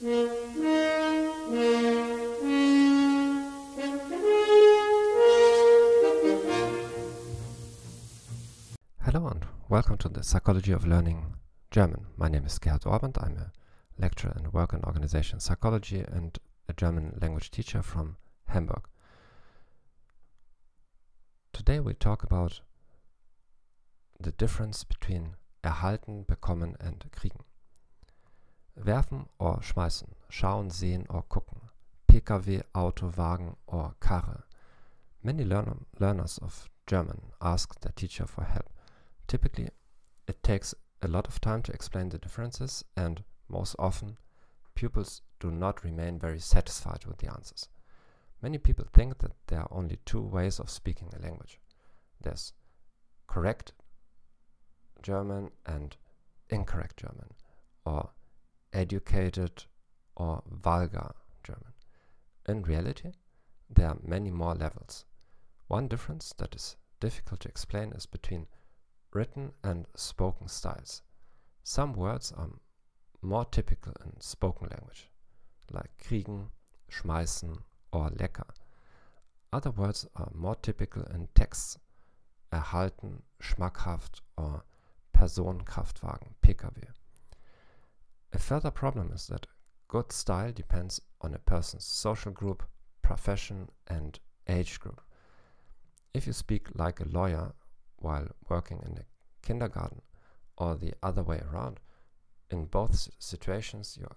Hello and welcome to the Psychology of Learning German. My name is Gerhard Ohrband. I'm a lecturer in work and organization psychology and a German language teacher from Hamburg. Today we talk about the difference between erhalten, bekommen and kriegen. Werfen or schmeißen, schauen, sehen or gucken, PKW, Auto, Wagen or Karre. Many learner, learners of German ask their teacher for help. Typically, it takes a lot of time to explain the differences, and most often, pupils do not remain very satisfied with the answers. Many people think that there are only two ways of speaking a language there's correct German and incorrect German, or educated or vulgar German. In reality, there are many more levels. One difference that is difficult to explain is between written and spoken styles. Some words are more typical in spoken language, like kriegen, schmeißen, or lecker. Other words are more typical in texts, erhalten, schmackhaft, or Personenkraftwagen, Pkw. A further problem is that good style depends on a person's social group, profession, and age group. If you speak like a lawyer while working in a kindergarten or the other way around, in both situations your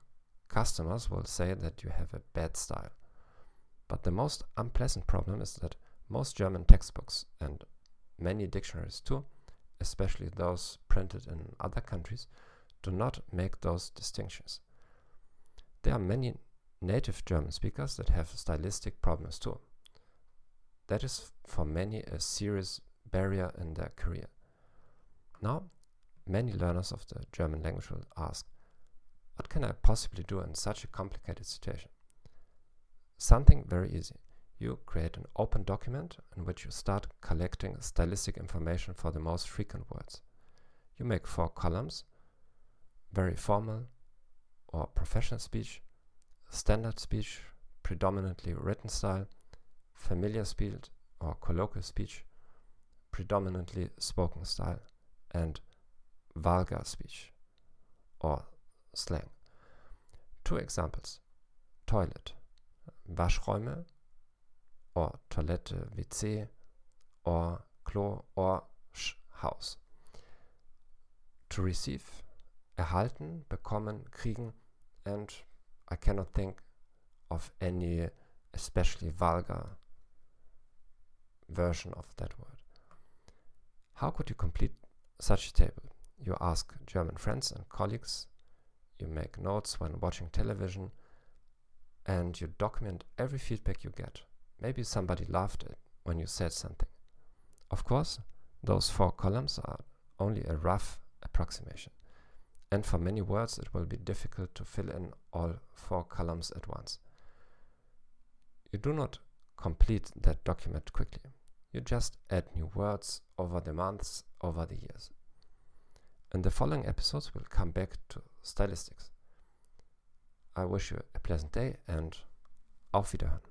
customers will say that you have a bad style. But the most unpleasant problem is that most German textbooks and many dictionaries too, especially those printed in other countries, do not make those distinctions. There are many native German speakers that have stylistic problems too. That is for many a serious barrier in their career. Now, many learners of the German language will ask, what can I possibly do in such a complicated situation? Something very easy. You create an open document in which you start collecting stylistic information for the most frequent words. You make four columns, very formal or professional speech, standard speech, predominantly written style, familiar speech or colloquial speech, predominantly spoken style, and vulgar speech or slang. Two examples toilet, Waschräume or Toilette, WC or Klo or Haus. To receive, erhalten, bekommen, kriegen, and I cannot think of any especially vulgar version of that word. How could you complete such a table? You ask German friends and colleagues, you make notes when watching television, and you document every feedback you get. Maybe somebody laughed when you said something. Of course, those four columns are only a rough approximation. And for many words, it will be difficult to fill in all four columns at once. You do not complete that document quickly. You just add new words over the months, over the years. In the following episodes, we'll come back to stylistics. I wish you a pleasant day and auf Wiederhören.